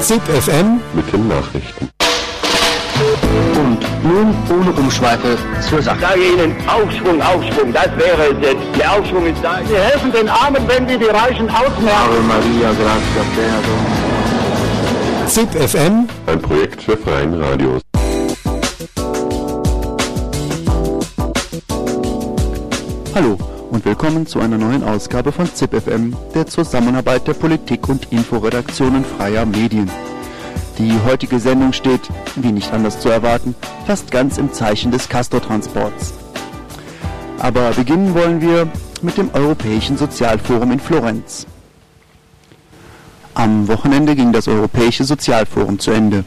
ZIP FM mit den Nachrichten. Und nun ohne Umschweife zur Ich Sache. sage Ihnen, Aufschwung, Aufschwung, das wäre es jetzt. Der Aufschwung ist da. Wir helfen den Armen, wenn wir die Reichen ausmerken. Maria, grazie a ZIP FM Ein Projekt der Freien Radios. Hallo und willkommen zu einer neuen Ausgabe von ZipFM, der Zusammenarbeit der Politik- und Inforedaktionen freier Medien. Die heutige Sendung steht, wie nicht anders zu erwarten, fast ganz im Zeichen des Castortransports. Aber beginnen wollen wir mit dem Europäischen Sozialforum in Florenz. Am Wochenende ging das Europäische Sozialforum zu Ende.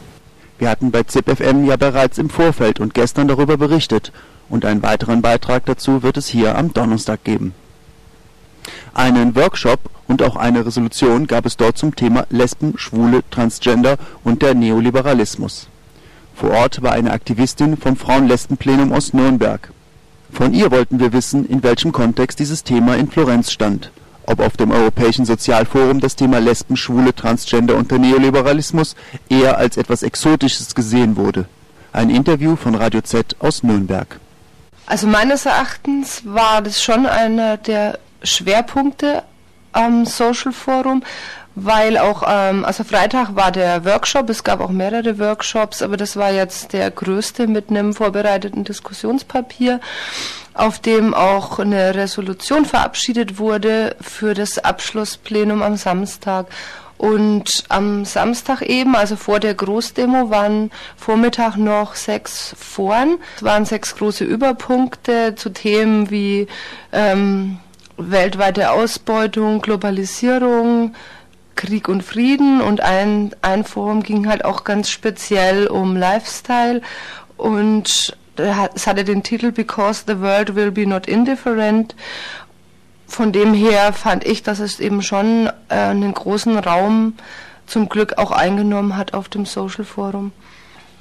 Wir hatten bei ZipFM ja bereits im Vorfeld und gestern darüber berichtet und einen weiteren Beitrag dazu wird es hier am Donnerstag geben. Einen Workshop und auch eine Resolution gab es dort zum Thema Lesben, Schwule, Transgender und der Neoliberalismus. Vor Ort war eine Aktivistin vom Frauen-Lesben-Plenum aus Nürnberg. Von ihr wollten wir wissen, in welchem Kontext dieses Thema in Florenz stand. Ob auf dem Europäischen Sozialforum das Thema Lesben, Schwule, Transgender und der Neoliberalismus eher als etwas Exotisches gesehen wurde. Ein Interview von Radio Z aus Nürnberg. Also meines Erachtens war das schon einer der Schwerpunkte am Social Forum, weil auch, ähm, also Freitag war der Workshop, es gab auch mehrere Workshops, aber das war jetzt der größte mit einem vorbereiteten Diskussionspapier, auf dem auch eine Resolution verabschiedet wurde für das Abschlussplenum am Samstag. Und am Samstag eben, also vor der Großdemo, waren Vormittag noch sechs Foren. Es waren sechs große Überpunkte zu Themen wie ähm, weltweite Ausbeutung, Globalisierung, Krieg und Frieden. Und ein, ein Forum ging halt auch ganz speziell um Lifestyle. Und es hatte den Titel Because the World Will Be Not Indifferent von dem her fand ich, dass es eben schon äh, einen großen Raum zum Glück auch eingenommen hat auf dem Social Forum.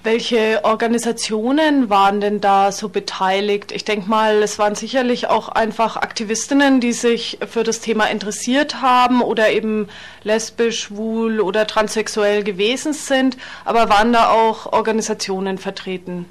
Welche Organisationen waren denn da so beteiligt? Ich denke mal, es waren sicherlich auch einfach Aktivistinnen, die sich für das Thema interessiert haben oder eben lesbisch, schwul oder transsexuell gewesen sind. Aber waren da auch Organisationen vertreten?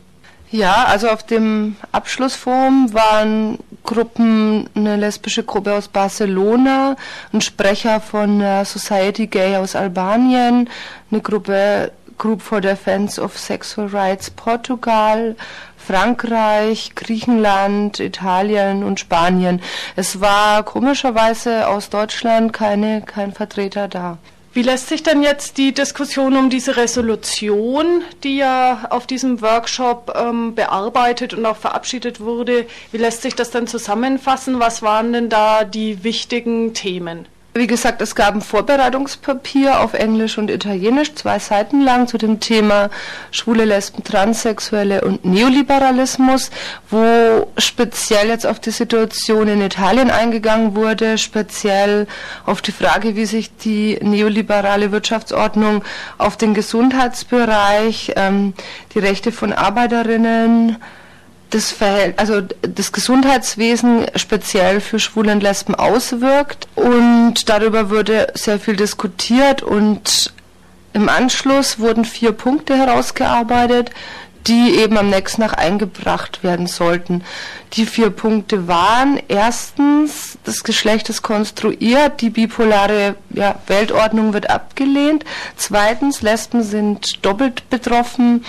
Ja, also auf dem Abschlussforum waren Gruppen, eine lesbische Gruppe aus Barcelona, ein Sprecher von Society Gay aus Albanien, eine Gruppe Group for Defense of Sexual Rights Portugal, Frankreich, Griechenland, Italien und Spanien. Es war komischerweise aus Deutschland keine, kein Vertreter da. Wie lässt sich denn jetzt die Diskussion um diese Resolution, die ja auf diesem Workshop ähm, bearbeitet und auch verabschiedet wurde, wie lässt sich das denn zusammenfassen? Was waren denn da die wichtigen Themen? Wie gesagt, es gab ein Vorbereitungspapier auf Englisch und Italienisch, zwei Seiten lang, zu dem Thema Schwule, Lesben, Transsexuelle und Neoliberalismus, wo speziell jetzt auf die Situation in Italien eingegangen wurde, speziell auf die Frage, wie sich die neoliberale Wirtschaftsordnung auf den Gesundheitsbereich, ähm, die Rechte von Arbeiterinnen, das Verhält also das Gesundheitswesen speziell für Schwule und Lesben auswirkt und darüber wurde sehr viel diskutiert und im Anschluss wurden vier Punkte herausgearbeitet, die eben am nächsten Tag eingebracht werden sollten. Die vier Punkte waren erstens, das Geschlecht ist konstruiert, die bipolare ja, Weltordnung wird abgelehnt. Zweitens, Lesben sind doppelt betroffen.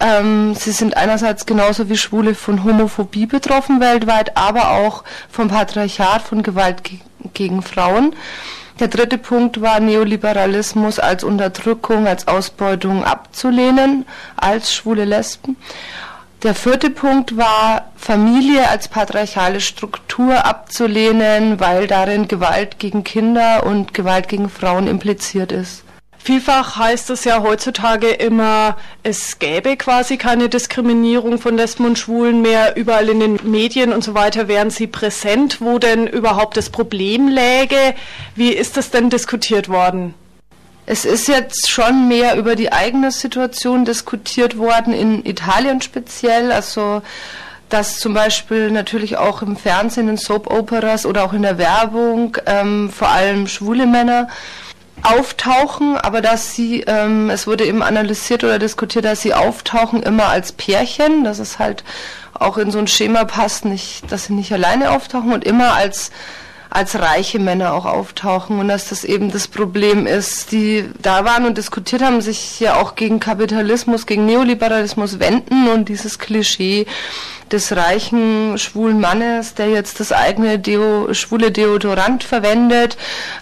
Ähm, sie sind einerseits genauso wie Schwule von Homophobie betroffen weltweit, aber auch vom Patriarchat, von Gewalt ge gegen Frauen. Der dritte Punkt war Neoliberalismus als Unterdrückung, als Ausbeutung abzulehnen, als schwule Lesben. Der vierte Punkt war Familie als patriarchale Struktur abzulehnen, weil darin Gewalt gegen Kinder und Gewalt gegen Frauen impliziert ist. Vielfach heißt es ja heutzutage immer, es gäbe quasi keine Diskriminierung von Lesben und Schwulen mehr. Überall in den Medien und so weiter wären sie präsent, wo denn überhaupt das Problem läge. Wie ist das denn diskutiert worden? Es ist jetzt schon mehr über die eigene Situation diskutiert worden, in Italien speziell. Also dass zum Beispiel natürlich auch im Fernsehen, in Soap Operas oder auch in der Werbung ähm, vor allem schwule Männer auftauchen, aber dass sie, ähm, es wurde eben analysiert oder diskutiert, dass sie auftauchen immer als Pärchen, dass es halt auch in so ein Schema passt, nicht, dass sie nicht alleine auftauchen und immer als als reiche Männer auch auftauchen und dass das eben das Problem ist, die da waren und diskutiert haben, sich ja auch gegen Kapitalismus, gegen Neoliberalismus wenden und dieses Klischee des reichen schwulen Mannes, der jetzt das eigene Deo, schwule Deodorant verwendet,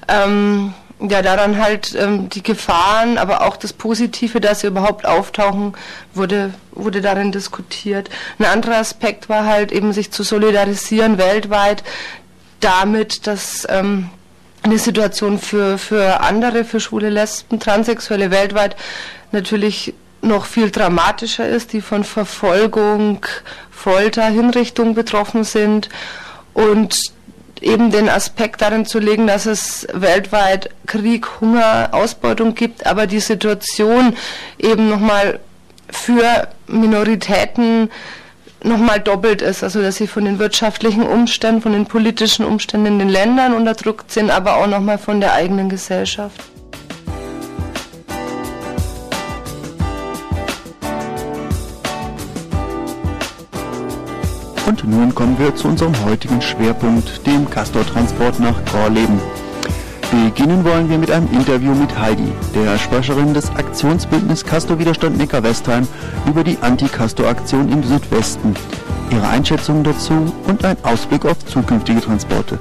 ähm, ja, daran halt ähm, die Gefahren, aber auch das Positive, dass sie überhaupt auftauchen, wurde, wurde darin diskutiert. Ein anderer Aspekt war halt eben, sich zu solidarisieren weltweit damit, dass ähm, eine Situation für, für andere, für schwule Lesben, Transsexuelle weltweit natürlich noch viel dramatischer ist, die von Verfolgung, Folter, Hinrichtung betroffen sind und eben den Aspekt darin zu legen, dass es weltweit Krieg, Hunger, Ausbeutung gibt, aber die Situation eben nochmal für Minoritäten nochmal doppelt ist, also dass sie von den wirtschaftlichen Umständen, von den politischen Umständen in den Ländern unterdrückt sind, aber auch nochmal von der eigenen Gesellschaft. Und nun kommen wir zu unserem heutigen Schwerpunkt, dem Castortransport nach Gorleben. Beginnen wollen wir mit einem Interview mit Heidi, der Sprecherin des Aktionsbündnis Castor Widerstand Neckar-Westheim über die Anti-Castor-Aktion im Südwesten, ihre Einschätzungen dazu und ein Ausblick auf zukünftige Transporte.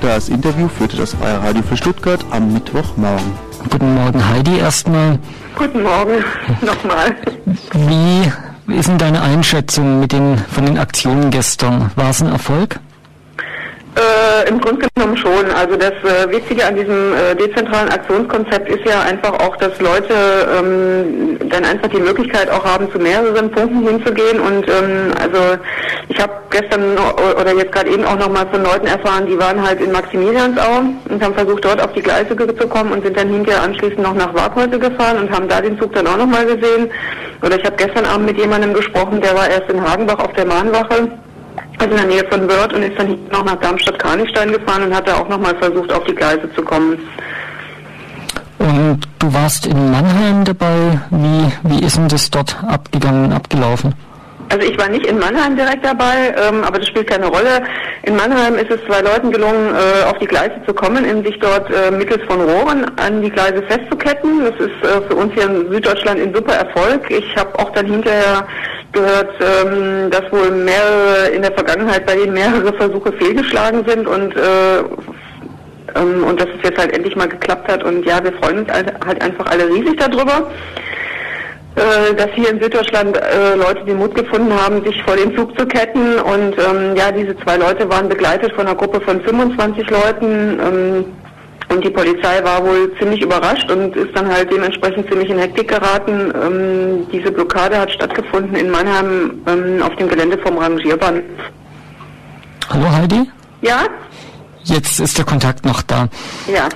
Das Interview führte das Freie Radio für Stuttgart am Mittwochmorgen. Guten Morgen Heidi erstmal. Guten Morgen nochmal. Wie wie ist denn deine Einschätzung mit den, von den Aktionen gestern? War es ein Erfolg? Äh, Im Grunde genommen schon. Also das äh, Wichtige an diesem äh, dezentralen Aktionskonzept ist ja einfach auch, dass Leute ähm, dann einfach die Möglichkeit auch haben, zu mehreren Punkten hinzugehen. Und ähm, also ich habe gestern oder jetzt gerade eben auch nochmal von Leuten erfahren, die waren halt in Maximiliansau und haben versucht, dort auf die Gleise zu kommen und sind dann hinterher anschließend noch nach Warkhäuser gefahren und haben da den Zug dann auch nochmal gesehen. Oder ich habe gestern Abend mit jemandem gesprochen, der war erst in Hagenbach auf der Mahnwache also in der Nähe von Wörth und ist dann noch nach Darmstadt-Kranichstein gefahren und hat da auch nochmal versucht, auf die Gleise zu kommen. Und du warst in Mannheim dabei. Wie, wie ist denn das dort abgegangen, abgelaufen? Also ich war nicht in Mannheim direkt dabei, ähm, aber das spielt keine Rolle. In Mannheim ist es zwei Leuten gelungen, äh, auf die Gleise zu kommen, in sich dort äh, mittels von Rohren an die Gleise festzuketten. Das ist äh, für uns hier in Süddeutschland ein super Erfolg. Ich habe auch dann hinterher gehört, ähm, dass wohl mehrere in der Vergangenheit bei denen mehrere Versuche fehlgeschlagen sind und äh, ähm, und dass es jetzt halt endlich mal geklappt hat. Und ja, wir freuen uns halt einfach alle riesig darüber äh, dass hier in Süddeutschland äh, Leute den Mut gefunden haben, sich vor den Zug zu ketten. Und ähm, ja, diese zwei Leute waren begleitet von einer Gruppe von 25 Leuten. Und die Polizei war wohl ziemlich überrascht und ist dann halt dementsprechend ziemlich in Hektik geraten. Ähm, diese Blockade hat stattgefunden in Mannheim ähm, auf dem Gelände vom Rangierbahn. Hallo Heidi? Ja? Jetzt ist der Kontakt noch da. Ja.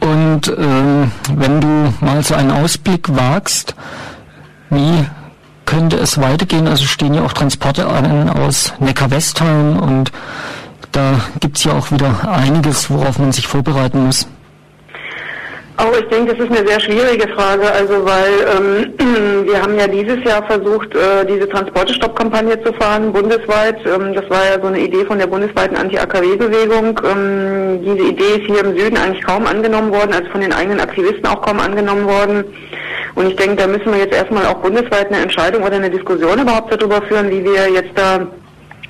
Und ähm, wenn du mal so einen Ausblick wagst, wie könnte es weitergehen? Also stehen ja auch Transporte an aus Neckar-Westheim und da gibt es ja auch wieder einiges, worauf man sich vorbereiten muss. Auch ich denke, das ist eine sehr schwierige Frage, also weil ähm, wir haben ja dieses Jahr versucht, äh, diese Transportestopp-Kampagne zu fahren, bundesweit. Ähm, das war ja so eine Idee von der bundesweiten Anti-AKW-Bewegung. Ähm, diese Idee ist hier im Süden eigentlich kaum angenommen worden, also von den eigenen Aktivisten auch kaum angenommen worden. Und ich denke, da müssen wir jetzt erstmal auch bundesweit eine Entscheidung oder eine Diskussion überhaupt darüber führen, wie wir jetzt da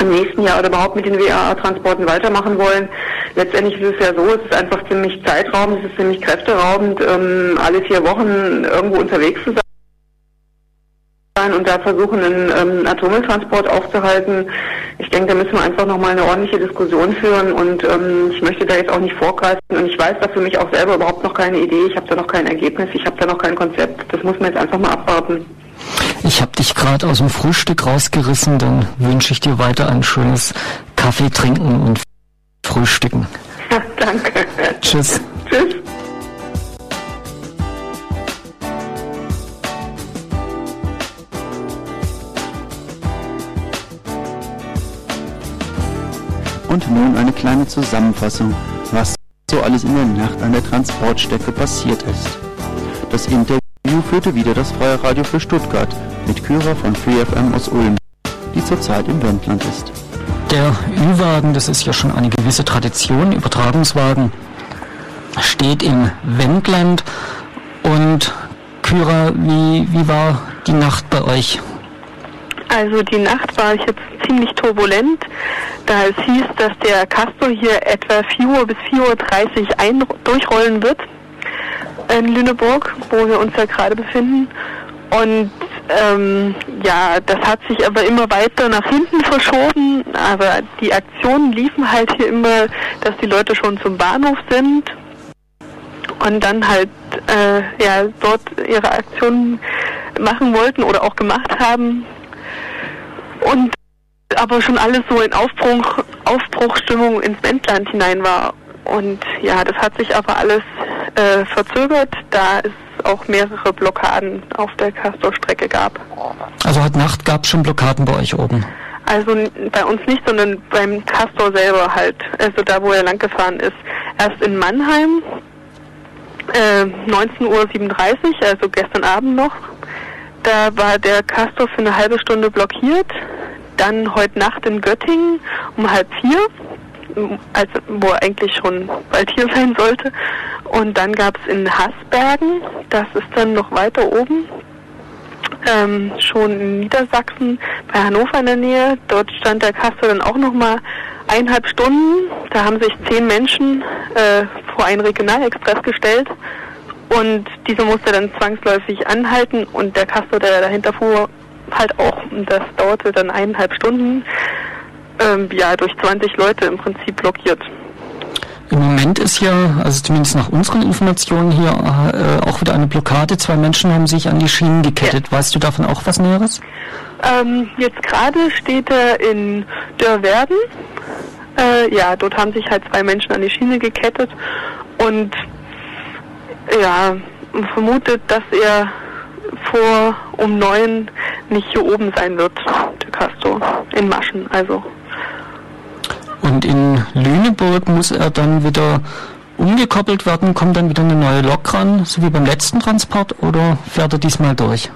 im nächsten Jahr oder überhaupt mit den WAA-Transporten weitermachen wollen. Letztendlich ist es ja so, es ist einfach ziemlich zeitraubend, es ist ziemlich kräfteraubend, ähm, alle vier Wochen irgendwo unterwegs zu sein und da versuchen, einen ähm, Atommülltransport aufzuhalten. Ich denke, da müssen wir einfach nochmal eine ordentliche Diskussion führen und ähm, ich möchte da jetzt auch nicht vorgreifen und ich weiß da für mich auch selber überhaupt noch keine Idee, ich habe da noch kein Ergebnis, ich habe da noch kein Konzept. Das muss man jetzt einfach mal abwarten. Ich habe dich gerade aus dem Frühstück rausgerissen, dann wünsche ich dir weiter ein schönes Kaffee trinken und Frühstücken. Ja, danke. Tschüss. Tschüss. Und nun eine kleine Zusammenfassung, was so alles in der Nacht an der Transportstrecke passiert ist. Das Interview führte wieder das Freie Radio für Stuttgart mit Kyra von FreeFM aus Ulm, die zurzeit im Wendland ist. Der Ü-Wagen, das ist ja schon eine gewisse Tradition, Übertragungswagen, steht im Wendland. Und Kyra, wie, wie war die Nacht bei euch? Also die Nacht war jetzt ziemlich turbulent, da es hieß, dass der Castor hier etwa 4 Uhr bis 4.30 Uhr ein durchrollen wird in Lüneburg, wo wir uns ja gerade befinden. Und ähm, ja, das hat sich aber immer weiter nach hinten verschoben. Aber die Aktionen liefen halt hier immer, dass die Leute schon zum Bahnhof sind und dann halt äh, ja dort ihre Aktionen machen wollten oder auch gemacht haben. Und aber schon alles so in Aufbruch, Aufbruchstimmung ins Wendland hinein war. Und ja, das hat sich aber alles äh, verzögert, da es auch mehrere Blockaden auf der Castor-Strecke gab. Also heute Nacht gab es schon Blockaden bei euch oben? Also bei uns nicht, sondern beim Castor selber halt. Also da, wo er lang gefahren ist. Erst in Mannheim, äh, 19.37 Uhr, also gestern Abend noch. Da war der Castor für eine halbe Stunde blockiert. Dann heute Nacht in Göttingen um halb vier als, wo er eigentlich schon bald hier sein sollte. Und dann gab es in Hasbergen, das ist dann noch weiter oben, ähm, schon in Niedersachsen, bei Hannover in der Nähe. Dort stand der Kassel dann auch nochmal eineinhalb Stunden. Da haben sich zehn Menschen äh, vor einen Regionalexpress gestellt. Und dieser musste dann zwangsläufig anhalten und der Castor, der dahinter fuhr, halt auch. Und das dauerte dann eineinhalb Stunden ähm, ja, durch 20 Leute im Prinzip blockiert. Im Moment ist ja, also zumindest nach unseren Informationen hier, äh, auch wieder eine Blockade. Zwei Menschen haben sich an die Schienen gekettet. Ja. Weißt du davon auch was Näheres? Ähm, jetzt gerade steht er in Dörrwerden. Äh, ja, dort haben sich halt zwei Menschen an die Schiene gekettet und ja, vermutet, dass er vor um neun nicht hier oben sein wird, der Castor, in Maschen, also und in Lüneburg muss er dann wieder umgekoppelt werden, kommt dann wieder eine neue Lok ran, so wie beim letzten Transport, oder fährt er diesmal durch?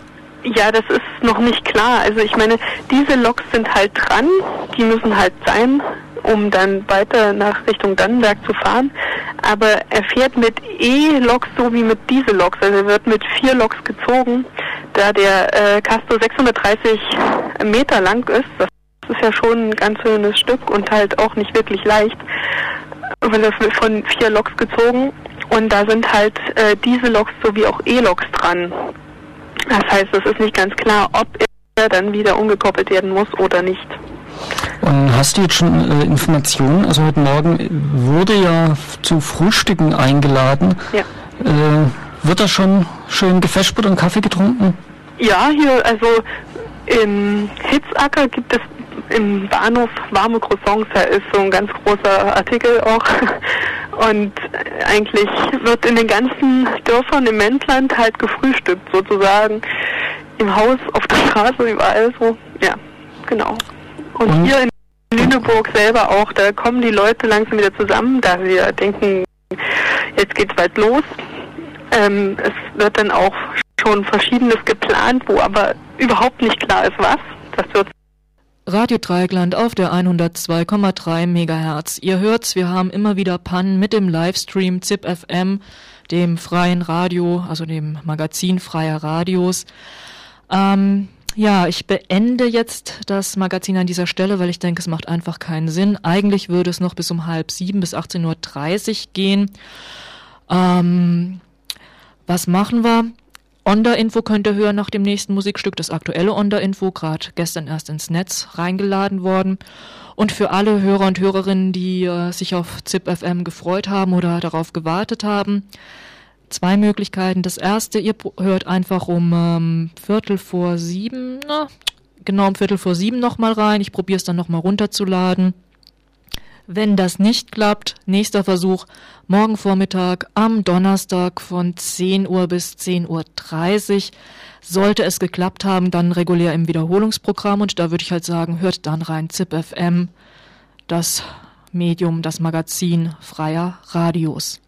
Ja, das ist noch nicht klar. Also ich meine, diese Loks sind halt dran, die müssen halt sein, um dann weiter nach Richtung Dannenberg zu fahren. Aber er fährt mit E-Loks so wie mit Diesel-Loks. Also er wird mit vier Loks gezogen, da der äh, Castor 630 Meter lang ist. Das das ist ja schon ein ganz schönes Stück und halt auch nicht wirklich leicht. Weil das wird von vier Loks gezogen und da sind halt äh, diese Loks sowie auch E-Loks dran. Das heißt, es ist nicht ganz klar, ob er dann wieder umgekoppelt werden muss oder nicht. Und hast du jetzt schon äh, Informationen? Also heute Morgen wurde ja zu Frühstücken eingeladen. Ja. Äh, wird da schon schön gefespert und Kaffee getrunken? Ja, hier, also im Hitzacker gibt es im Bahnhof warme Croissants, da ist so ein ganz großer Artikel auch. Und eigentlich wird in den ganzen Dörfern im Wendland halt gefrühstückt sozusagen. Im Haus, auf der Straße, überall so. Ja, genau. Und, Und hier in Lüneburg selber auch, da kommen die Leute langsam wieder zusammen, da wir denken, jetzt geht's bald los. Ähm, es wird dann auch schon Verschiedenes geplant, wo aber überhaupt nicht klar ist, was. Das wird Radio Dreieckland auf der 102,3 Megahertz. Ihr hört's, wir haben immer wieder Pannen mit dem Livestream ZIP FM, dem freien Radio, also dem Magazin freier Radios. Ähm, ja, ich beende jetzt das Magazin an dieser Stelle, weil ich denke, es macht einfach keinen Sinn. Eigentlich würde es noch bis um halb sieben bis 18.30 Uhr gehen. Ähm, was machen wir? Onda-Info könnt ihr hören nach dem nächsten Musikstück, das aktuelle Onda-Info, gerade gestern erst ins Netz reingeladen worden. Und für alle Hörer und Hörerinnen, die äh, sich auf ZIP FM gefreut haben oder darauf gewartet haben, zwei Möglichkeiten. Das erste, ihr hört einfach um ähm, Viertel vor sieben, na, genau um Viertel vor sieben nochmal rein. Ich probiere es dann nochmal runterzuladen. Wenn das nicht klappt, nächster Versuch morgen Vormittag am Donnerstag von 10 Uhr bis 10.30 Uhr. Sollte es geklappt haben, dann regulär im Wiederholungsprogramm und da würde ich halt sagen, hört dann rein ZIP FM. Das Medium, das Magazin freier Radios.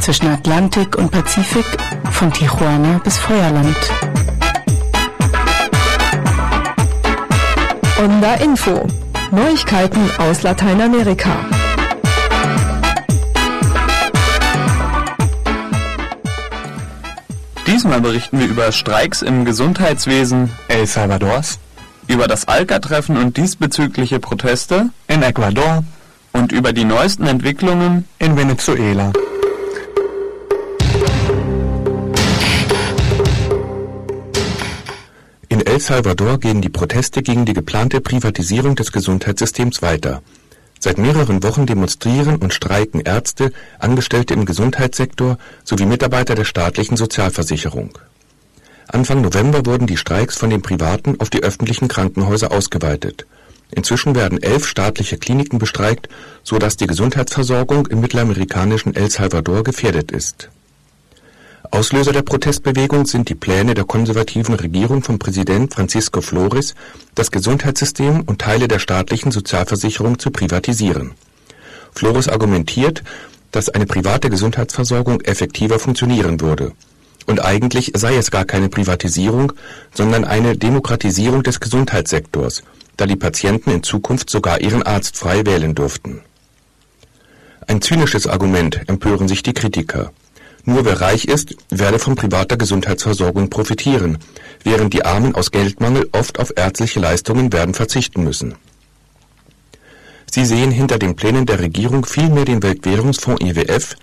Zwischen Atlantik und Pazifik von Tijuana bis Feuerland. Onda Info. Neuigkeiten aus Lateinamerika. Diesmal berichten wir über Streiks im Gesundheitswesen El Salvadors, über das Alca-Treffen und diesbezügliche Proteste in Ecuador und über die neuesten Entwicklungen in Venezuela. El Salvador gehen die Proteste gegen die geplante Privatisierung des Gesundheitssystems weiter. Seit mehreren Wochen demonstrieren und streiken Ärzte, Angestellte im Gesundheitssektor sowie Mitarbeiter der staatlichen Sozialversicherung. Anfang November wurden die Streiks von den privaten auf die öffentlichen Krankenhäuser ausgeweitet. Inzwischen werden elf staatliche Kliniken bestreikt, so dass die Gesundheitsversorgung im mittelamerikanischen El Salvador gefährdet ist Auslöser der Protestbewegung sind die Pläne der konservativen Regierung von Präsident Francisco Flores, das Gesundheitssystem und Teile der staatlichen Sozialversicherung zu privatisieren. Flores argumentiert, dass eine private Gesundheitsversorgung effektiver funktionieren würde. Und eigentlich sei es gar keine Privatisierung, sondern eine Demokratisierung des Gesundheitssektors, da die Patienten in Zukunft sogar ihren Arzt frei wählen dürften. Ein zynisches Argument, empören sich die Kritiker. Nur wer reich ist, werde von privater Gesundheitsversorgung profitieren, während die Armen aus Geldmangel oft auf ärztliche Leistungen werden verzichten müssen. Sie sehen hinter den Plänen der Regierung vielmehr den Weltwährungsfonds IWF,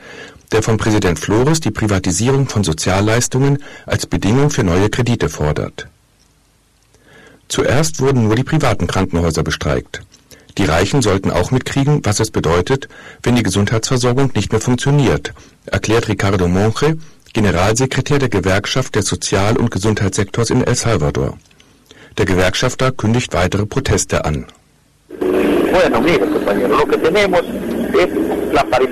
der von Präsident Flores die Privatisierung von Sozialleistungen als Bedingung für neue Kredite fordert. Zuerst wurden nur die privaten Krankenhäuser bestreikt. Die Reichen sollten auch mitkriegen, was es bedeutet, wenn die Gesundheitsversorgung nicht mehr funktioniert, erklärt Ricardo Monge, Generalsekretär der Gewerkschaft des Sozial- und Gesundheitssektors in El Salvador. Der Gewerkschafter kündigt weitere Proteste an.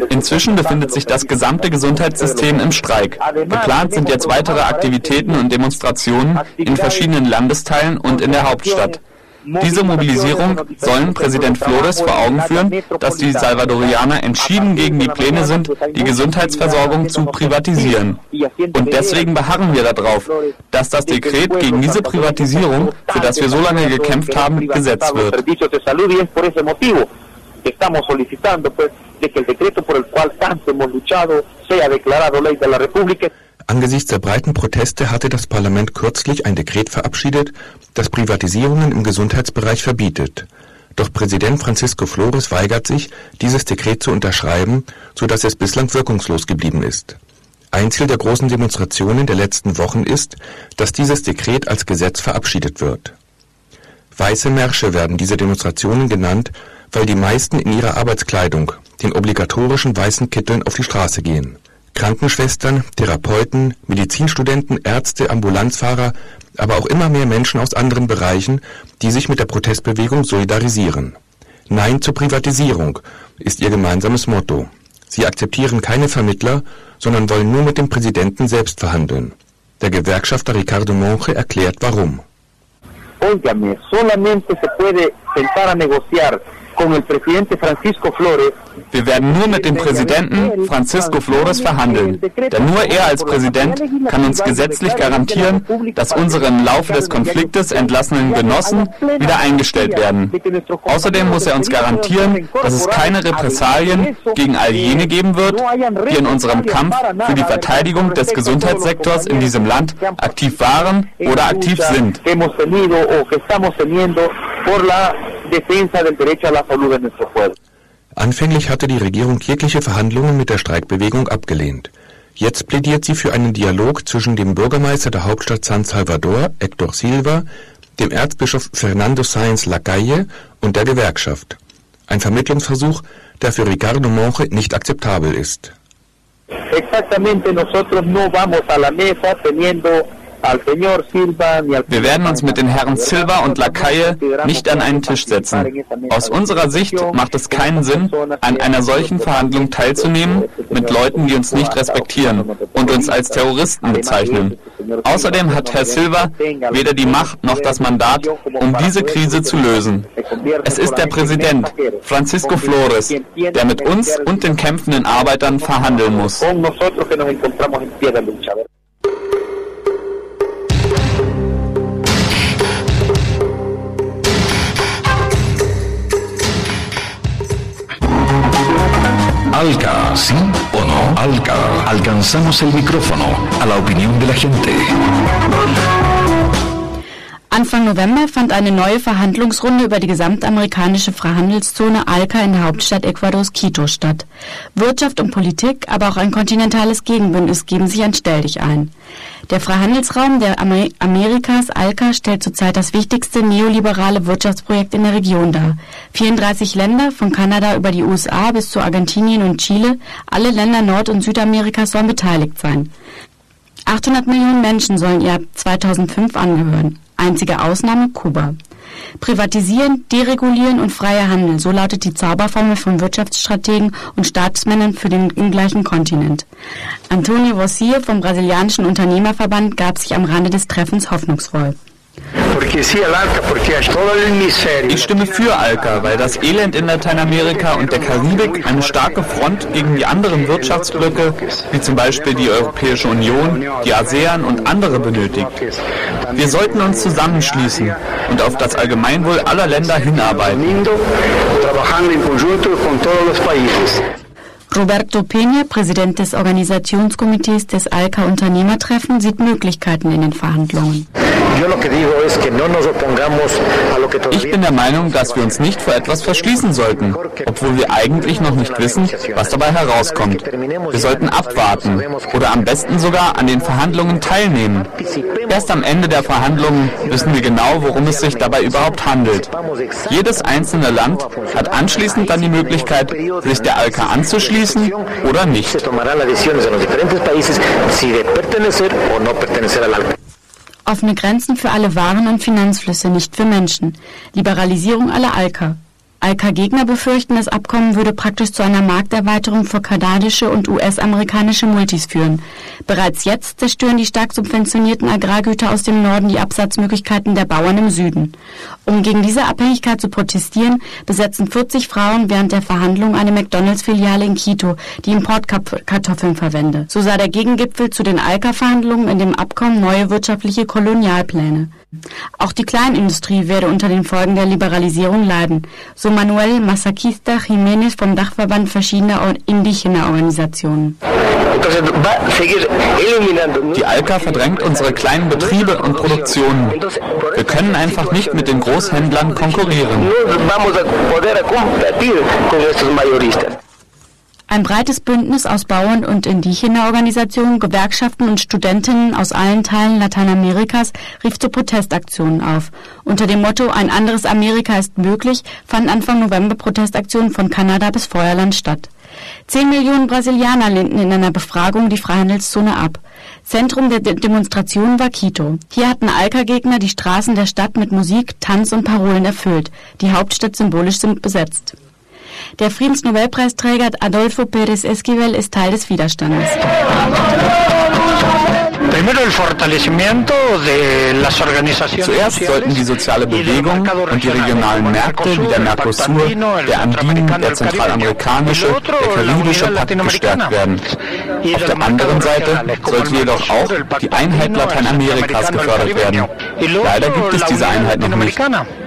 Inzwischen befindet sich das gesamte Gesundheitssystem im Streik. Geplant sind jetzt weitere Aktivitäten und Demonstrationen in verschiedenen Landesteilen und in der Hauptstadt. Diese Mobilisierung sollen Präsident Flores vor Augen führen, dass die Salvadorianer entschieden gegen die Pläne sind, die Gesundheitsversorgung zu privatisieren. Und deswegen beharren wir darauf, dass das Dekret gegen diese Privatisierung, für das wir so lange gekämpft haben, gesetzt wird. Estamos solicitando pues de que el decreto por el cual tanto hemos luchado sea declarado ley de la República. Angesichts der breiten Proteste hatte das Parlament kürzlich ein Dekret verabschiedet, das Privatisierungen im Gesundheitsbereich verbietet. Doch Präsident Francisco Flores weigert sich, dieses Dekret zu unterschreiben, so dass es bislang wirkungslos geblieben ist. Ein Ziel der großen Demonstrationen der letzten Wochen ist, dass dieses Dekret als Gesetz verabschiedet wird. Weiße Märsche werden diese Demonstrationen genannt, weil die meisten in ihrer Arbeitskleidung, den obligatorischen weißen Kitteln, auf die Straße gehen. Krankenschwestern, Therapeuten, Medizinstudenten, Ärzte, Ambulanzfahrer, aber auch immer mehr Menschen aus anderen Bereichen, die sich mit der Protestbewegung solidarisieren. Nein zur Privatisierung ist ihr gemeinsames Motto. Sie akzeptieren keine Vermittler, sondern wollen nur mit dem Präsidenten selbst verhandeln. Der Gewerkschafter Ricardo Monge erklärt warum. Óigame, solamente se puede sentar a negociar Wir werden nur mit dem Präsidenten Francisco Flores verhandeln, denn nur er als Präsident kann uns gesetzlich garantieren, dass unsere im Laufe des Konfliktes entlassenen Genossen wieder eingestellt werden. Außerdem muss er uns garantieren, dass es keine Repressalien gegen all jene geben wird, die in unserem Kampf für die Verteidigung des Gesundheitssektors in diesem Land aktiv waren oder aktiv sind. Defensa del derecho a la salud de nuestro pueblo. Anfänglich hatte die Regierung jegliche Verhandlungen mit der Streikbewegung abgelehnt. Jetzt plädiert sie für einen Dialog zwischen dem Bürgermeister der Hauptstadt San Salvador, Héctor Silva, dem Erzbischof Fernando Sáenz Lacalle und der Gewerkschaft. Ein Vermittlungsversuch, der für Ricardo Monge nicht akzeptabel ist. Exactamente, nosotros no vamos a la mesa teniendo wir werden uns mit den Herren Silva und Lacaille nicht an einen Tisch setzen. Aus unserer Sicht macht es keinen Sinn, an einer solchen Verhandlung teilzunehmen mit Leuten, die uns nicht respektieren und uns als Terroristen bezeichnen. Außerdem hat Herr Silva weder die Macht noch das Mandat, um diese Krise zu lösen. Es ist der Präsident, Francisco Flores, der mit uns und den kämpfenden Arbeitern verhandeln muss. Alca, ¿sí o no? Alca, alcanzamos el micrófono a la opinión de la gente. Anfang November fand eine neue Verhandlungsrunde über die gesamtamerikanische Freihandelszone ALCA in der Hauptstadt Ecuadors Quito statt. Wirtschaft und Politik, aber auch ein kontinentales Gegenbündnis geben sich ein Stelldich ein. Der Freihandelsraum der Amer Amerikas ALCA stellt zurzeit das wichtigste neoliberale Wirtschaftsprojekt in der Region dar. 34 Länder, von Kanada über die USA bis zu Argentinien und Chile, alle Länder Nord- und Südamerikas sollen beteiligt sein. 800 Millionen Menschen sollen ihr ab 2005 angehören. Einzige Ausnahme Kuba. Privatisieren, deregulieren und freier Handel, so lautet die Zauberformel von Wirtschaftsstrategen und Staatsmännern für den gleichen Kontinent. Antonio Vossier vom brasilianischen Unternehmerverband gab sich am Rande des Treffens hoffnungsvoll. Ich stimme für Alka, weil das Elend in Lateinamerika und der Karibik eine starke Front gegen die anderen Wirtschaftsblöcke, wie zum Beispiel die Europäische Union, die ASEAN und andere benötigt. Wir sollten uns zusammenschließen und auf das Allgemeinwohl aller Länder hinarbeiten. Roberto Peña, Präsident des Organisationskomitees des ALCA Unternehmertreffen, sieht Möglichkeiten in den Verhandlungen. Ich bin der Meinung, dass wir uns nicht vor etwas verschließen sollten, obwohl wir eigentlich noch nicht wissen, was dabei herauskommt. Wir sollten abwarten oder am besten sogar an den Verhandlungen teilnehmen. Erst am Ende der Verhandlungen wissen wir genau, worum es sich dabei überhaupt handelt. Jedes einzelne Land hat anschließend dann die Möglichkeit, sich der ALCA anzuschließen oder nicht. Offene Grenzen für alle Waren und Finanzflüsse, nicht für Menschen. Liberalisierung aller ALCA. Alka-Gegner befürchten, das Abkommen würde praktisch zu einer Markterweiterung für kanadische und US-amerikanische Multis führen. Bereits jetzt zerstören die stark subventionierten Agrargüter aus dem Norden die Absatzmöglichkeiten der Bauern im Süden. Um gegen diese Abhängigkeit zu protestieren, besetzen 40 Frauen während der Verhandlungen eine McDonalds-Filiale in Quito, die Importkartoffeln verwendet. So sah der Gegengipfel zu den Alka-Verhandlungen in dem Abkommen neue wirtschaftliche Kolonialpläne. Auch die Kleinindustrie werde unter den Folgen der Liberalisierung leiden, so Manuel Massaquista Jiménez vom Dachverband verschiedener indigener Organisationen. Die ALCA verdrängt unsere kleinen Betriebe und Produktionen. Wir können einfach nicht mit den Großhändlern konkurrieren. Ein breites Bündnis aus Bauern und indigener Organisationen, Gewerkschaften und Studentinnen aus allen Teilen Lateinamerikas rief zu Protestaktionen auf. Unter dem Motto Ein anderes Amerika ist möglich fanden Anfang November Protestaktionen von Kanada bis Feuerland statt. Zehn Millionen Brasilianer lehnten in einer Befragung die Freihandelszone ab. Zentrum der De Demonstration war Quito. Hier hatten Alka-Gegner die Straßen der Stadt mit Musik, Tanz und Parolen erfüllt. Die Hauptstadt symbolisch sind besetzt. Der Friedensnobelpreisträger Adolfo Pérez Esquivel ist Teil des Widerstandes. Zuerst sollten die soziale Bewegung und die regionalen Märkte wie der Mercosur, der Andin, der zentralamerikanische, der karibische Pakt gestärkt werden. Auf der anderen Seite sollte jedoch auch die Einheit Lateinamerikas gefördert werden. Leider gibt es diese Einheit noch nicht.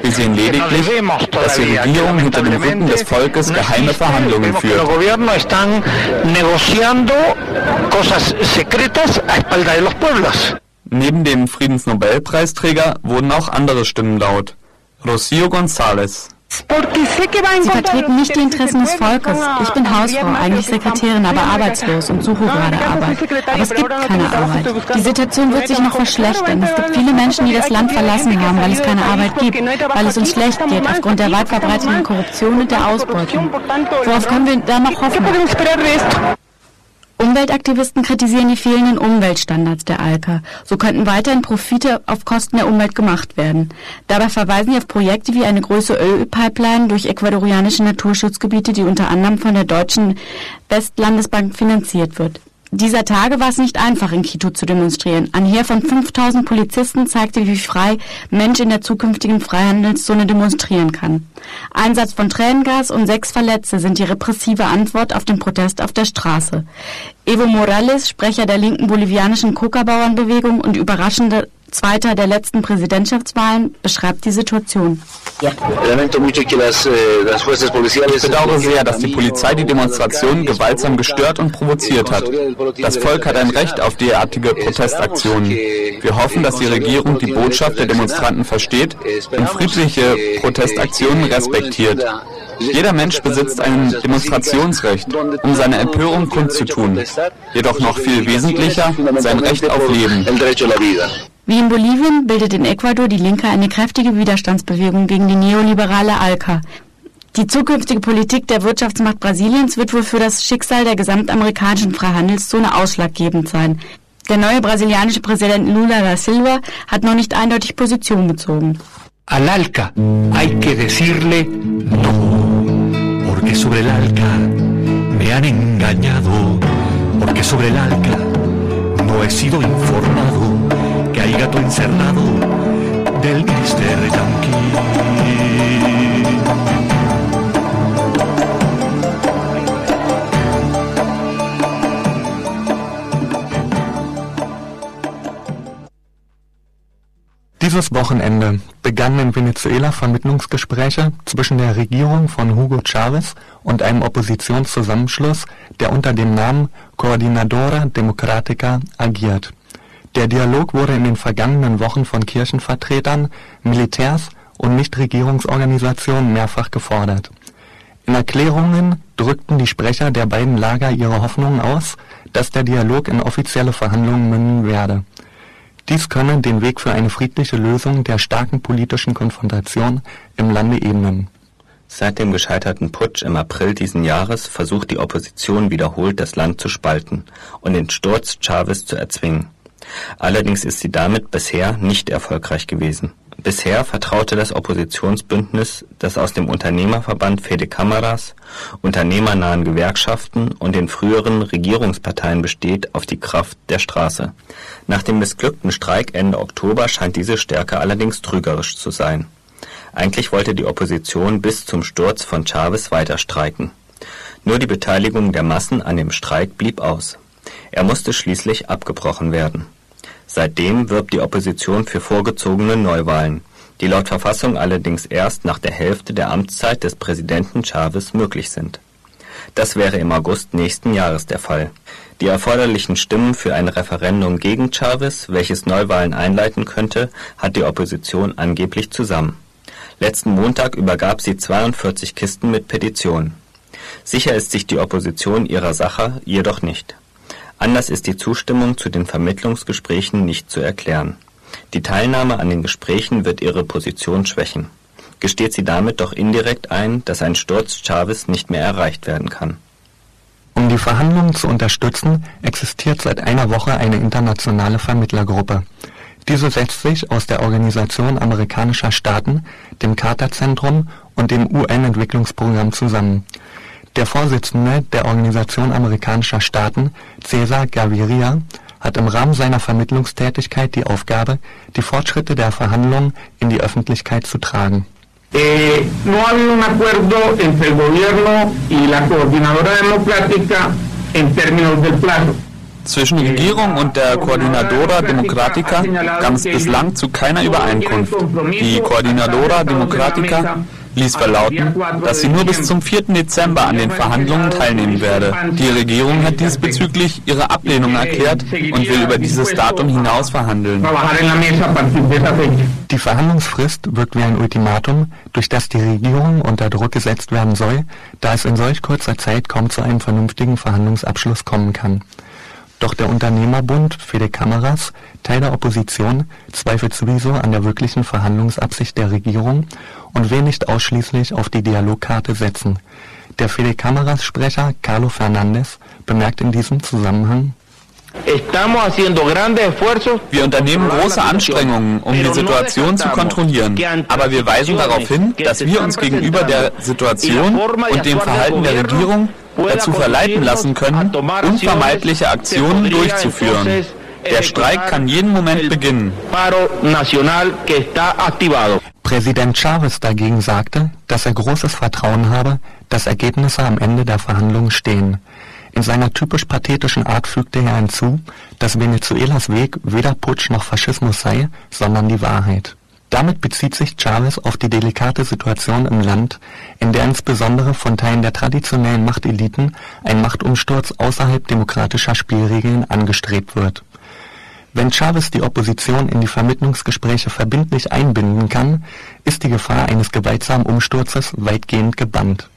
Wir sehen lediglich, dass die Regierung hinter dem Rücken des Volkes geheime Verhandlungen führt. Neben dem Friedensnobelpreisträger wurden auch andere Stimmen laut. Rocio González. Sie vertreten nicht die Interessen des Volkes. Ich bin Hausfrau, eigentlich Sekretärin, aber arbeitslos und suche gerade Arbeit. Aber es gibt keine Arbeit. Die Situation wird sich noch verschlechtern. Es gibt viele Menschen, die das Land verlassen haben, weil es keine Arbeit gibt, weil es uns schlecht geht aufgrund der weit verbreiteten Korruption und der Ausbeutung. Worauf können wir da noch hoffen? Umweltaktivisten kritisieren die fehlenden Umweltstandards der ALKA. So könnten weiterhin Profite auf Kosten der Umwelt gemacht werden. Dabei verweisen sie auf Projekte wie eine große Ölpipeline durch ecuadorianische Naturschutzgebiete, die unter anderem von der deutschen Westlandesbank finanziert wird. Dieser Tage war es nicht einfach, in Quito zu demonstrieren. Ein Heer von 5000 Polizisten zeigte, wie frei Mensch in der zukünftigen Freihandelszone demonstrieren kann. Einsatz von Tränengas und sechs Verletzte sind die repressive Antwort auf den Protest auf der Straße. Evo Morales, Sprecher der linken bolivianischen Coca-Bauernbewegung und überraschende Zweiter der letzten Präsidentschaftswahlen, beschreibt die Situation. Ich bedauere sehr, dass die Polizei die Demonstration gewaltsam gestört und provoziert hat. Das Volk hat ein Recht auf derartige Protestaktionen. Wir hoffen, dass die Regierung die Botschaft der Demonstranten versteht und friedliche Protestaktionen respektiert. Jeder Mensch besitzt ein Demonstrationsrecht, um seine Empörung kundzutun. Jedoch noch viel wesentlicher sein Recht auf Leben. Wie in Bolivien bildet in Ecuador die Linke eine kräftige Widerstandsbewegung gegen die neoliberale ALCA. Die zukünftige Politik der Wirtschaftsmacht Brasiliens wird wohl für das Schicksal der gesamtamerikanischen Freihandelszone ausschlaggebend sein. Der neue brasilianische Präsident Lula da Silva hat noch nicht eindeutig Position bezogen. Al ALCA hay que decirle no, porque sobre el ALCA me han engañado, porque sobre el ALCA no he sido informado gato encerrado del ministerio yanqui. Dieses Wochenende begannen in Venezuela Vermittlungsgespräche zwischen der Regierung von Hugo Chavez und einem Oppositionszusammenschluss, der unter dem Namen Coordinadora Democrática agiert. Der Dialog wurde in den vergangenen Wochen von Kirchenvertretern, Militärs und Nichtregierungsorganisationen mehrfach gefordert. In Erklärungen drückten die Sprecher der beiden Lager ihre Hoffnung aus, dass der Dialog in offizielle Verhandlungen münden werde dies könne den Weg für eine friedliche Lösung der starken politischen Konfrontation im Lande ebnen. Seit dem gescheiterten Putsch im April diesen Jahres versucht die Opposition wiederholt, das Land zu spalten und den Sturz Chavez zu erzwingen. Allerdings ist sie damit bisher nicht erfolgreich gewesen Bisher vertraute das Oppositionsbündnis, das aus dem Unternehmerverband Fede Cámaras, unternehmernahen Gewerkschaften und den früheren Regierungsparteien besteht, auf die Kraft der Straße. Nach dem missglückten Streik Ende Oktober scheint diese Stärke allerdings trügerisch zu sein. Eigentlich wollte die Opposition bis zum Sturz von Chavez weiter streiken. Nur die Beteiligung der Massen an dem Streik blieb aus. Er musste schließlich abgebrochen werden Seitdem wirbt die Opposition für vorgezogene Neuwahlen, die laut Verfassung allerdings erst nach der Hälfte der Amtszeit des Präsidenten Chavez möglich sind. Das wäre im August nächsten Jahres der Fall. Die erforderlichen Stimmen für ein Referendum gegen Chavez, welches Neuwahlen einleiten könnte, hat die Opposition angeblich zusammen. Letzten Montag übergab sie 42 Kisten mit Petitionen. Sicher ist sich die Opposition ihrer Sache jedoch nicht Anders ist die Zustimmung zu den Vermittlungsgesprächen nicht zu erklären. Die Teilnahme an den Gesprächen wird ihre Position schwächen. Gesteht sie damit doch indirekt ein, dass ein Sturz Chavez nicht mehr erreicht werden kann. Um die Verhandlungen zu unterstützen, existiert seit einer Woche eine internationale Vermittlergruppe. Diese setzt sich aus der Organisation amerikanischer Staaten, dem Carter-Zentrum und dem UN-Entwicklungsprogramm zusammen der Vorsitzende der Organisation amerikanischer Staaten, Cesar Gaviria, hat im Rahmen seiner Vermittlungstätigkeit die Aufgabe, die Fortschritte der Verhandlungen in die Öffentlichkeit zu tragen. Eh, no ha habido un acuerdo entre el gobierno y la coordinadora democrática en términos del plazo. Zwischen Regierung und der Coordinadora Democratica kam es bislang zu keiner Übereinkunft. Die Coordinadora Democratica ließ verlauten, dass sie nur bis zum 4. Dezember an den Verhandlungen teilnehmen werde. Die Regierung hat diesbezüglich ihre Ablehnung erklärt und will über dieses Datum hinaus verhandeln. Die Verhandlungsfrist wirkt wie ein Ultimatum, durch das die Regierung unter Druck gesetzt werden soll, da es in solch kurzer Zeit kaum zu einem vernünftigen Verhandlungsabschluss kommen kann. Doch der Unternehmerbund Fede Cameras, Teil der Opposition, zweifelt sowieso an der wirklichen Verhandlungsabsicht der Regierung und will nicht ausschließlich auf die Dialogkarte setzen. Der Fede Cameras Sprecher Carlo Fernandes bemerkt in diesem Zusammenhang wir unternehmen große Anstrengungen, um die Situation zu kontrollieren. Aber wir weisen darauf hin, dass wir uns gegenüber der Situation und dem Verhalten der Regierung dazu verleiten lassen können, unvermeidliche Aktionen durchzuführen. Der Streik kann jeden Moment beginnen. Präsident Chavez dagegen sagte, dass er großes Vertrauen habe, dass Ergebnisse am Ende der Verhandlungen stehen. In seiner typisch pathetischen Art fügte er hinzu, dass Venezuelas Weg weder Putsch noch Faschismus sei, sondern die Wahrheit. Damit bezieht sich Chavez auf die delikate Situation im Land, in der insbesondere von Teilen der traditionellen Machteliten ein Machtumsturz außerhalb demokratischer Spielregeln angestrebt wird wenn Chavez die Opposition in die Vermittlungsgespräche verbindlich einbinden kann, ist die Gefahr eines gewaltsamen Umsturzes weitgehend gebannt.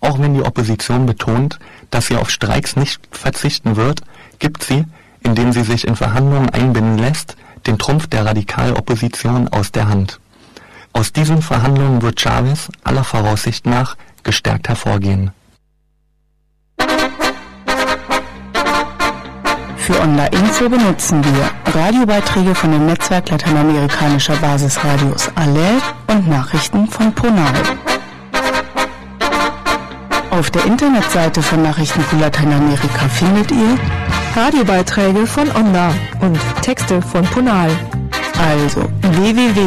Auch wenn die Opposition betont, dass sie auf Streiks nicht verzichten wird, gibt sie, indem sie sich in Verhandlungen einbinden lässt, den Trumpf der Radikalopposition aus der Hand. Aus diesen Verhandlungen wird Chavez aller Voraussicht nach gestärkt hervorgehen Für Online-Info benutzen wir Radiobeiträge von dem Netzwerk lateinamerikanischer Basisradios ALER und Nachrichten von Ponal. Auf der Internetseite von Nachrichten für Lateinamerika findet ihr Radiobeiträge von Onda und Texte von Ponal. Also www.npla.de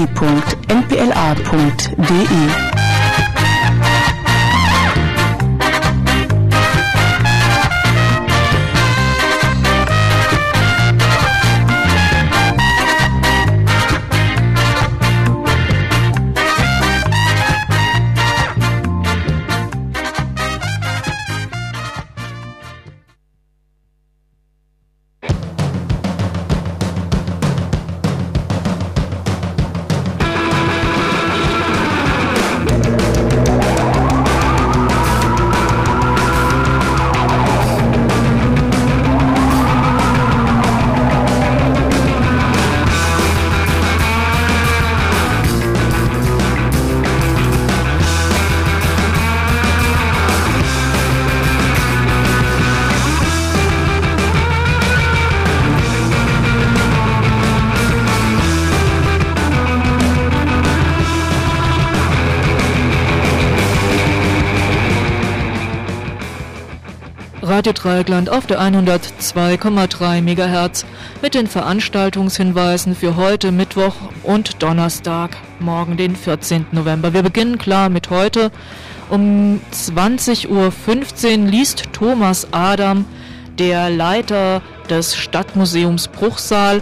Dreieckland auf der 102,3 MHz mit den Veranstaltungshinweisen für heute Mittwoch und Donnerstag, morgen den 14. November. Wir beginnen klar mit heute. Um 20.15 Uhr liest Thomas Adam, der Leiter des Stadtmuseums Bruchsal,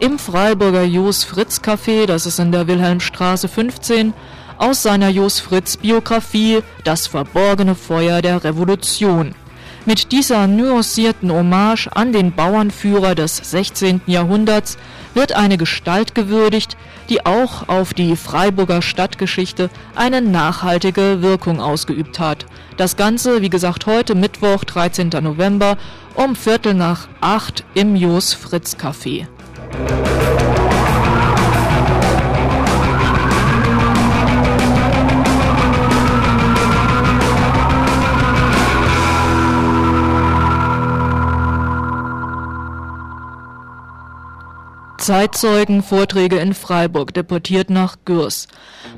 im Freiburger Jos Fritz Café, das ist in der Wilhelmstraße 15, aus seiner Jos Fritz Biografie Das verborgene Feuer der Revolution. Mit dieser nuancierten Hommage an den Bauernführer des 16. Jahrhunderts wird eine Gestalt gewürdigt, die auch auf die Freiburger Stadtgeschichte eine nachhaltige Wirkung ausgeübt hat. Das Ganze, wie gesagt, heute Mittwoch, 13. November um Viertel nach acht im Jos Fritz Café. Zeitzeugen Vorträge in Freiburg, deportiert nach Gürs.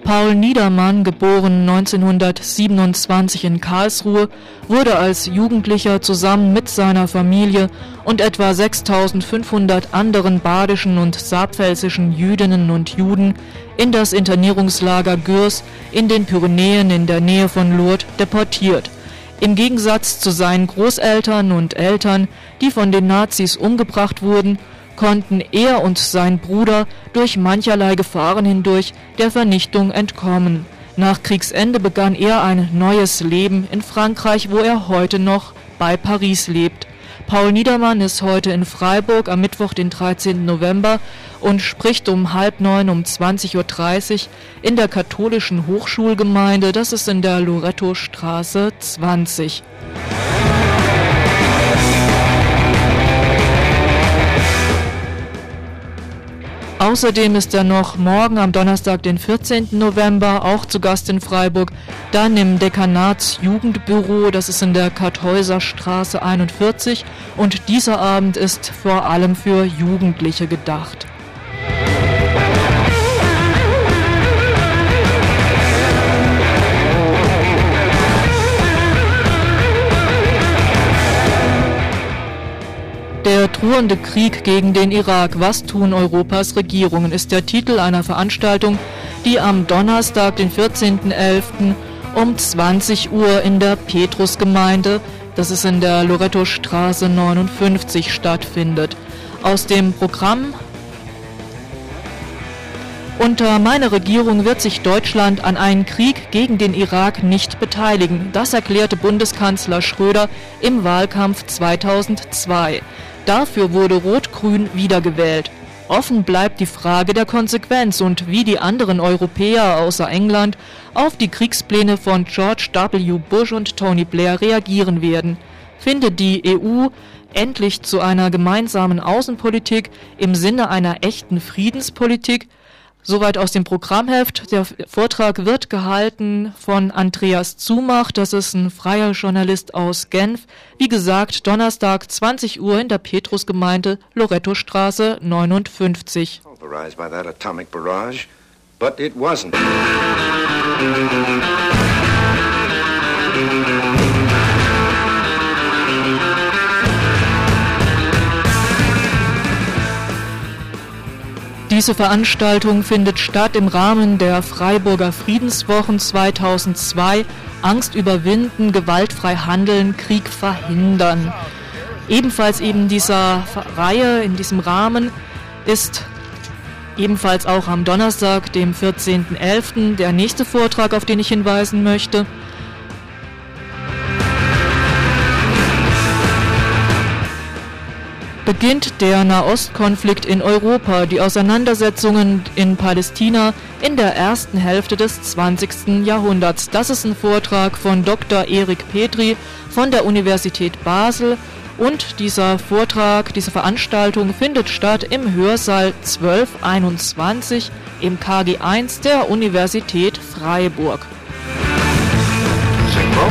Paul Niedermann, geboren 1927 in Karlsruhe, wurde als Jugendlicher zusammen mit seiner Familie und etwa 6500 anderen badischen und saarpfälzischen Jüdinnen und Juden in das Internierungslager Gürs in den Pyrenäen in der Nähe von Lourdes deportiert. Im Gegensatz zu seinen Großeltern und Eltern, die von den Nazis umgebracht wurden, konnten er und sein Bruder durch mancherlei Gefahren hindurch der Vernichtung entkommen. Nach Kriegsende begann er ein neues Leben in Frankreich, wo er heute noch bei Paris lebt. Paul Niedermann ist heute in Freiburg am Mittwoch, den 13. November und spricht um halb neun um 20.30 Uhr in der katholischen Hochschulgemeinde, das ist in der Loretto Straße 20. Außerdem ist er noch morgen am Donnerstag, den 14. November, auch zu Gast in Freiburg, dann im Dekanatsjugendbüro, das ist in der Karthäuser Straße 41 und dieser Abend ist vor allem für Jugendliche gedacht. Der drohende Krieg gegen den Irak. Was tun Europas Regierungen? ist der Titel einer Veranstaltung, die am Donnerstag, den 14.11. um 20 Uhr in der Petrusgemeinde, das ist in der Loretto Straße 59 stattfindet. Aus dem Programm unter meiner Regierung wird sich Deutschland an einen Krieg gegen den Irak nicht beteiligen. Das erklärte Bundeskanzler Schröder im Wahlkampf 2002. Dafür wurde Rot-Grün wiedergewählt. Offen bleibt die Frage der Konsequenz und wie die anderen Europäer außer England auf die Kriegspläne von George W. Bush und Tony Blair reagieren werden. Findet die EU endlich zu einer gemeinsamen Außenpolitik im Sinne einer echten Friedenspolitik? Soweit aus dem Programmheft. Der Vortrag wird gehalten von Andreas Zumach. Das ist ein freier Journalist aus Genf. Wie gesagt, Donnerstag 20 Uhr in der Petrusgemeinde Loretto-Straße 59. But it wasn't. Diese Veranstaltung findet statt im Rahmen der Freiburger Friedenswochen 2002. Angst überwinden, gewaltfrei handeln, Krieg verhindern. Ebenfalls eben dieser Reihe, in diesem Rahmen ist ebenfalls auch am Donnerstag, dem 14.11., der nächste Vortrag, auf den ich hinweisen möchte. Beginnt der Nahostkonflikt in Europa, die Auseinandersetzungen in Palästina in der ersten Hälfte des 20. Jahrhunderts. Das ist ein Vortrag von Dr. Erik Petri von der Universität Basel und dieser Vortrag, diese Veranstaltung findet statt im Hörsaal 1221 im KG 1 der Universität Freiburg. Synchro,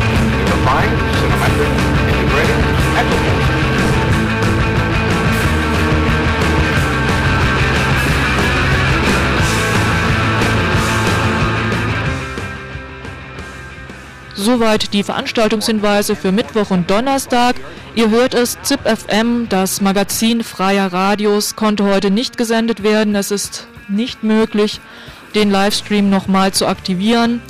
Soweit die Veranstaltungshinweise für Mittwoch und Donnerstag. Ihr hört es, ZIP FM, das Magazin freier Radios, konnte heute nicht gesendet werden. Es ist nicht möglich, den Livestream nochmal zu aktivieren.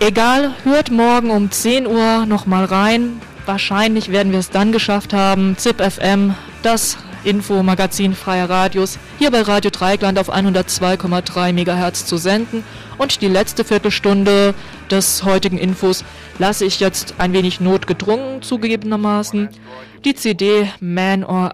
Egal, hört morgen um 10 Uhr nochmal rein. Wahrscheinlich werden wir es dann geschafft haben. ZIP FM, das Infomagazin Freier Radios, hier bei Radio Dreigland auf 102,3 MHz zu senden. Und die letzte Viertelstunde des heutigen Infos lasse ich jetzt ein wenig notgedrungen zugegebenermaßen. Die CD Man or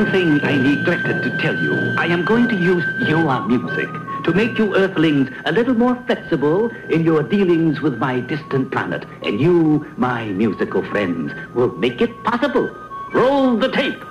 Astra Man laufen. neglected to tell you, I am going to use your music to make you Earthlings a little more flexible in your dealings with my distant planet. And you, my musical friends, will make it possible. Roll the tape.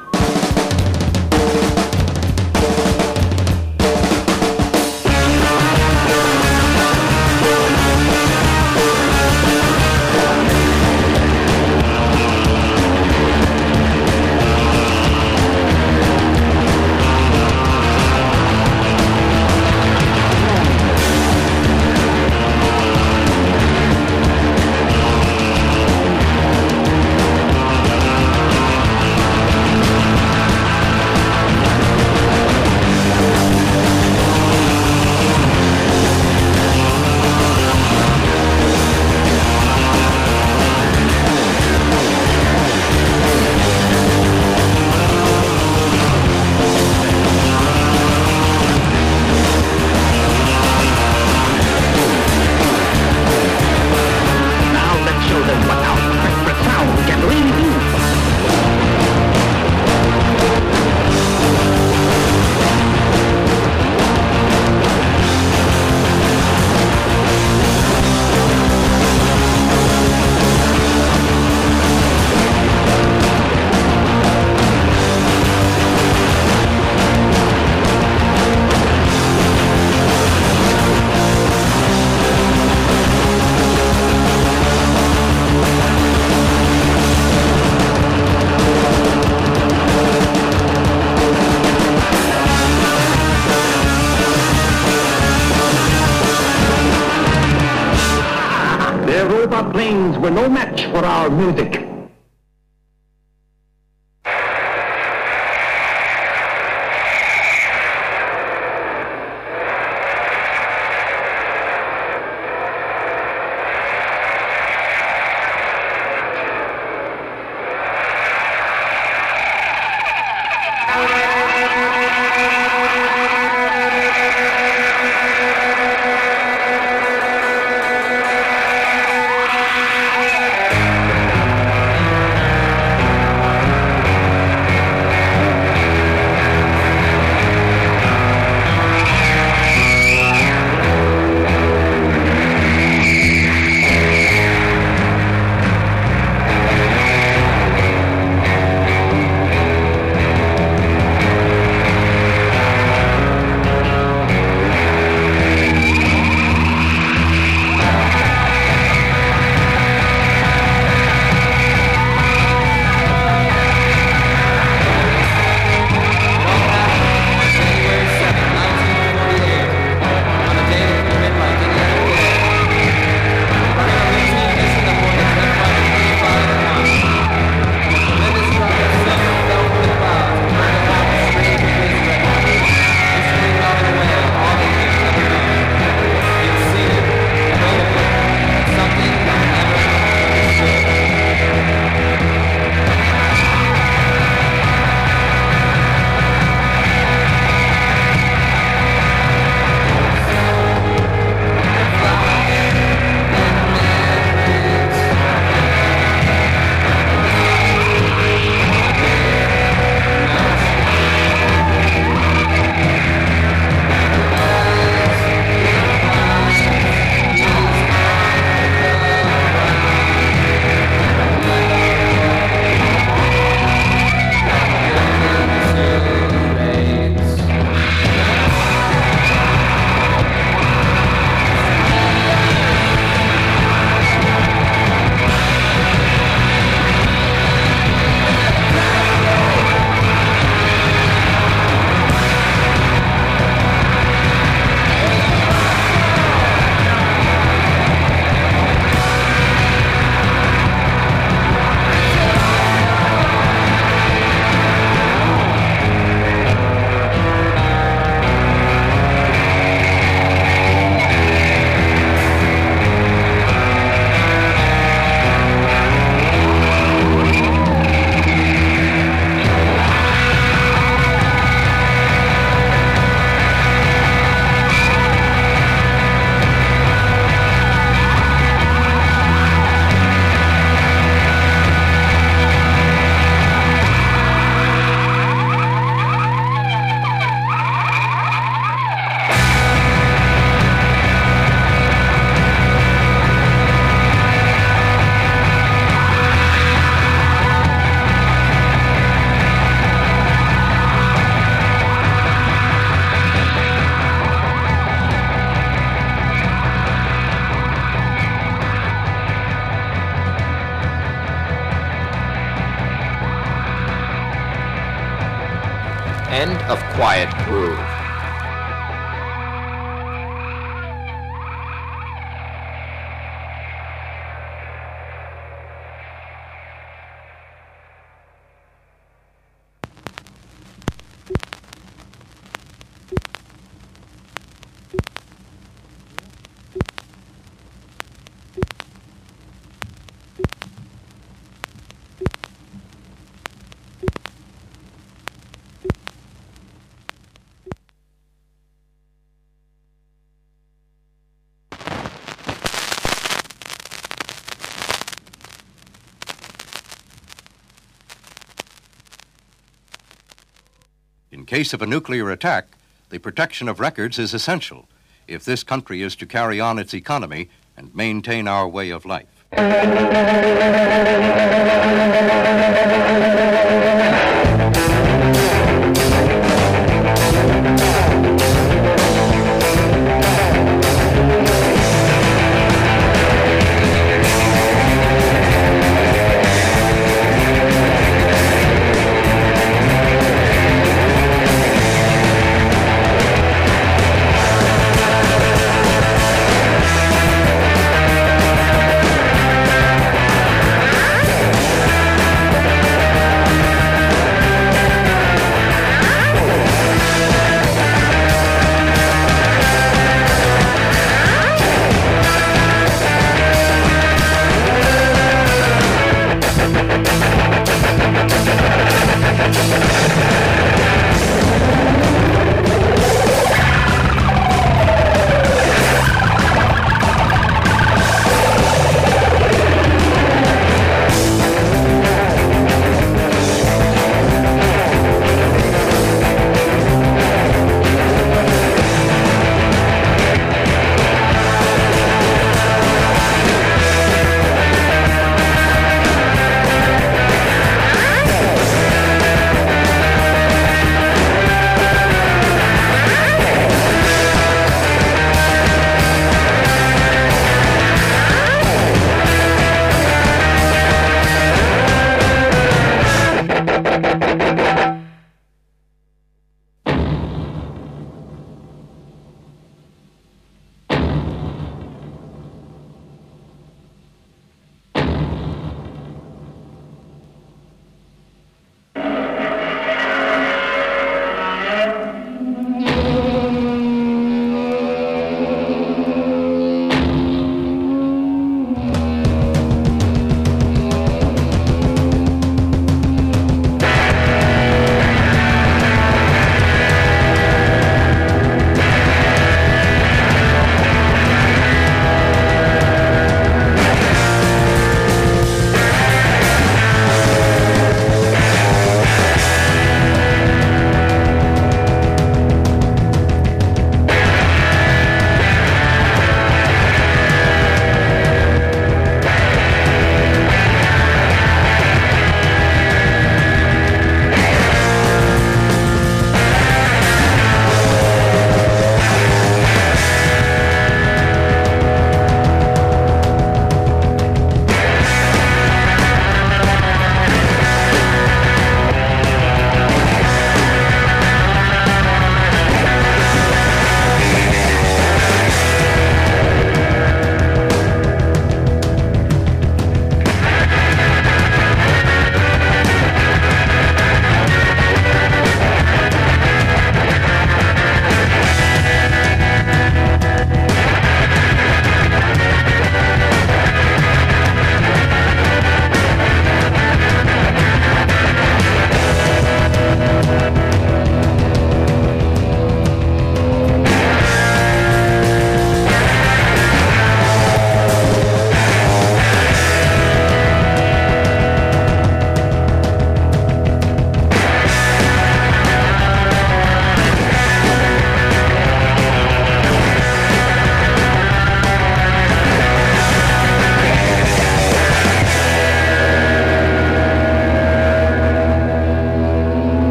Were no match for our music. Quiet case of a nuclear attack, the protection of records is essential if this country is to carry on its economy and maintain our way of life.